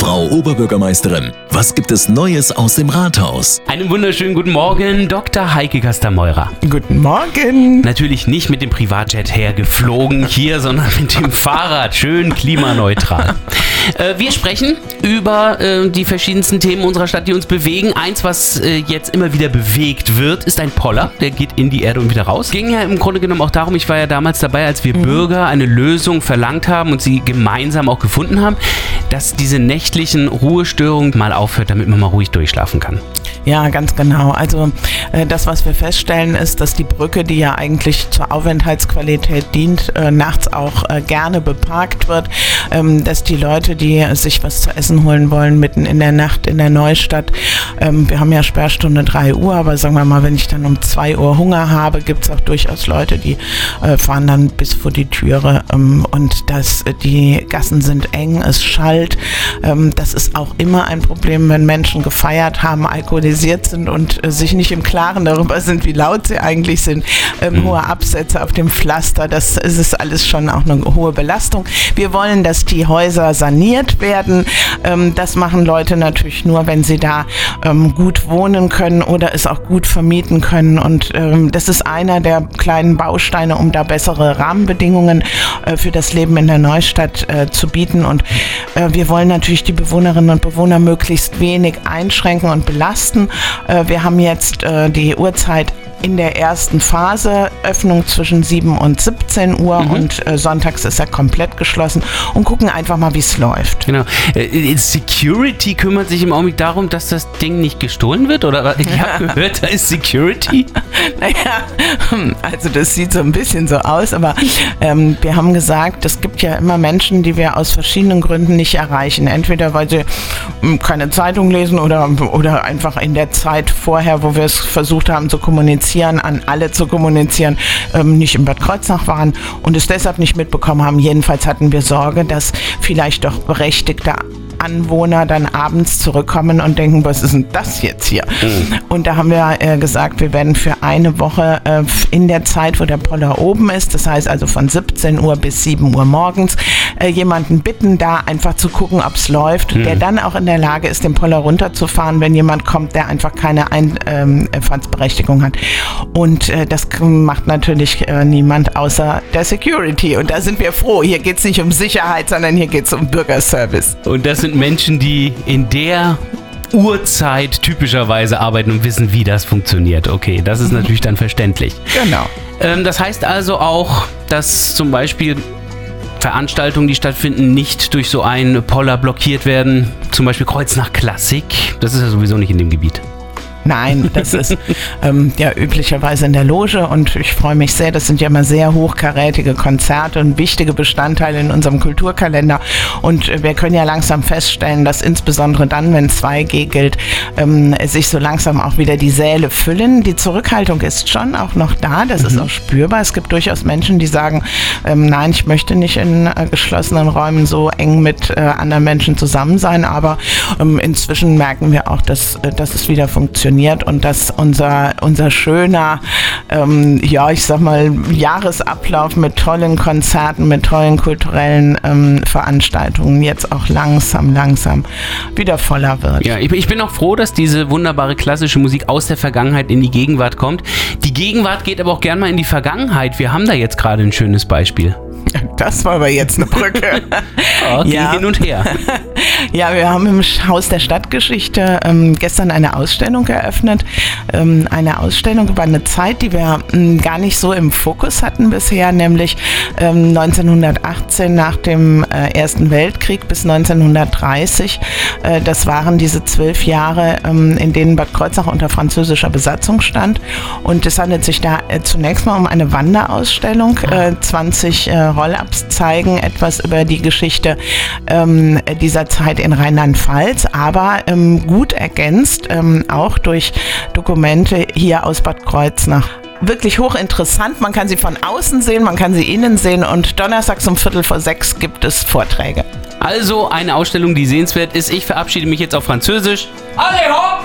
Frau Oberbürgermeisterin, was gibt es Neues aus dem Rathaus? Einen wunderschönen guten Morgen, Dr. Heike Kastermeurer. Guten Morgen. Natürlich nicht mit dem Privatjet hergeflogen hier, sondern mit dem Fahrrad. Schön klimaneutral. Äh, wir sprechen über äh, die verschiedensten Themen unserer Stadt, die uns bewegen. Eins, was äh, jetzt immer wieder bewegt wird, ist ein Poller. Der geht in die Erde und wieder raus. Ging ja im Grunde genommen auch darum, ich war ja damals dabei, als wir mhm. Bürger eine Lösung verlangt haben und sie gemeinsam auch gefunden haben, dass diese nächtlichen Ruhestörungen mal aufhört, damit man mal ruhig durchschlafen kann. Ja, ganz genau. Also äh, das, was wir feststellen, ist, dass die Brücke, die ja eigentlich zur Aufenthaltsqualität dient, äh, nachts auch äh, gerne beparkt wird, ähm, dass die Leute, die sich was zu essen holen wollen, mitten in der Nacht in der Neustadt, ähm, wir haben ja Sperrstunde 3 Uhr, aber sagen wir mal, wenn ich dann um 2 Uhr Hunger habe, gibt es auch durchaus Leute, die fahren dann bis vor die Türe ähm, und das, die Gassen sind eng, es schallt. Das ist auch immer ein Problem, wenn Menschen gefeiert haben, Alkohol alkoholisiert sind und äh, sich nicht im Klaren darüber sind, wie laut sie eigentlich sind. Ähm, mhm. Hohe Absätze auf dem Pflaster, das ist es alles schon auch eine hohe Belastung. Wir wollen, dass die Häuser saniert werden. Ähm, das machen Leute natürlich nur, wenn sie da ähm, gut wohnen können oder es auch gut vermieten können. Und ähm, das ist einer der kleinen Bausteine, um da bessere Rahmenbedingungen äh, für das Leben in der Neustadt äh, zu bieten. Und äh, wir wollen natürlich die Bewohnerinnen und Bewohner möglichst wenig einschränken und belasten. Äh, wir haben jetzt äh, die Uhrzeit in der ersten Phase, Öffnung zwischen 7 und 17 Uhr mhm. und äh, sonntags ist er komplett geschlossen und gucken einfach mal, wie es läuft. Genau. Äh, Security kümmert sich im Augenblick darum, dass das Ding nicht gestohlen wird? Oder ich habe gehört, da ist Security. naja, hm, also das sieht so ein bisschen so aus, aber ähm, wir haben gesagt, es gibt ja immer Menschen, die wir aus verschiedenen Gründen nicht erreichen. Entweder weil sie hm, keine Zeitung lesen oder, oder einfach in der Zeit vorher, wo wir es versucht haben zu kommunizieren, an alle zu kommunizieren, ähm, nicht in Bad Kreuznach waren und es deshalb nicht mitbekommen haben. Jedenfalls hatten wir Sorge, dass vielleicht doch berechtigte Anwohner dann abends zurückkommen und denken, was ist denn das jetzt hier? Mhm. Und da haben wir äh, gesagt, wir werden für eine Woche äh, in der Zeit, wo der Poller oben ist, das heißt also von 17 Uhr bis 7 Uhr morgens, äh, jemanden bitten, da einfach zu gucken, ob es läuft, mhm. der dann auch in der Lage ist, den Poller runterzufahren, wenn jemand kommt, der einfach keine Einfahrtsberechtigung ähm, hat. Und äh, das macht natürlich äh, niemand außer der Security. Und da sind wir froh. Hier geht es nicht um Sicherheit, sondern hier geht es um Bürgerservice. Und das sind Menschen, die in der Uhrzeit typischerweise arbeiten und wissen, wie das funktioniert. Okay, das ist natürlich dann verständlich. Genau. Ähm, das heißt also auch, dass zum Beispiel Veranstaltungen, die stattfinden, nicht durch so einen Poller blockiert werden. Zum Beispiel Kreuz nach Klassik. Das ist ja sowieso nicht in dem Gebiet. Nein, das ist ähm, ja üblicherweise in der Loge und ich freue mich sehr. Das sind ja immer sehr hochkarätige Konzerte und wichtige Bestandteile in unserem Kulturkalender. Und äh, wir können ja langsam feststellen, dass insbesondere dann, wenn 2G gilt, ähm, sich so langsam auch wieder die Säle füllen. Die Zurückhaltung ist schon auch noch da, das mhm. ist auch spürbar. Es gibt durchaus Menschen, die sagen, ähm, nein, ich möchte nicht in äh, geschlossenen Räumen so eng mit äh, anderen Menschen zusammen sein, aber ähm, inzwischen merken wir auch, dass, äh, dass es wieder funktioniert funktioniert und dass unser, unser schöner, ähm, ja, ich sag mal, Jahresablauf mit tollen Konzerten, mit tollen kulturellen ähm, Veranstaltungen jetzt auch langsam, langsam wieder voller wird. Ja, ich, ich bin auch froh, dass diese wunderbare klassische Musik aus der Vergangenheit in die Gegenwart kommt. Die Gegenwart geht aber auch gern mal in die Vergangenheit. Wir haben da jetzt gerade ein schönes Beispiel. Das war aber jetzt eine Brücke. oh, ja. hin und her. Ja, wir haben im Haus der Stadtgeschichte ähm, gestern eine Ausstellung eröffnet. Ähm, eine Ausstellung über eine Zeit, die wir ähm, gar nicht so im Fokus hatten bisher, nämlich 1918 ähm, nach dem äh, Ersten Weltkrieg bis 1930. Äh, das waren diese zwölf Jahre, ähm, in denen Bad Kreuznach unter französischer Besatzung stand. Und es handelt sich da äh, zunächst mal um eine Wanderausstellung. 20 äh, Roll-ups zeigen etwas über die Geschichte ähm, dieser Zeit in Rheinland-Pfalz, aber ähm, gut ergänzt ähm, auch durch Dokumente hier aus Bad Kreuznach wirklich hochinteressant. Man kann sie von außen sehen, man kann sie innen sehen und donnerstags um Viertel vor sechs gibt es Vorträge. Also eine Ausstellung, die sehenswert ist. Ich verabschiede mich jetzt auf Französisch. Alle hopp!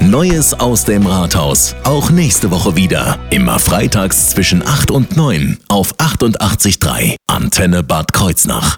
Neues aus dem Rathaus. Auch nächste Woche wieder. Immer freitags zwischen 8 und 9 auf 88.3 Antenne Bad Kreuznach.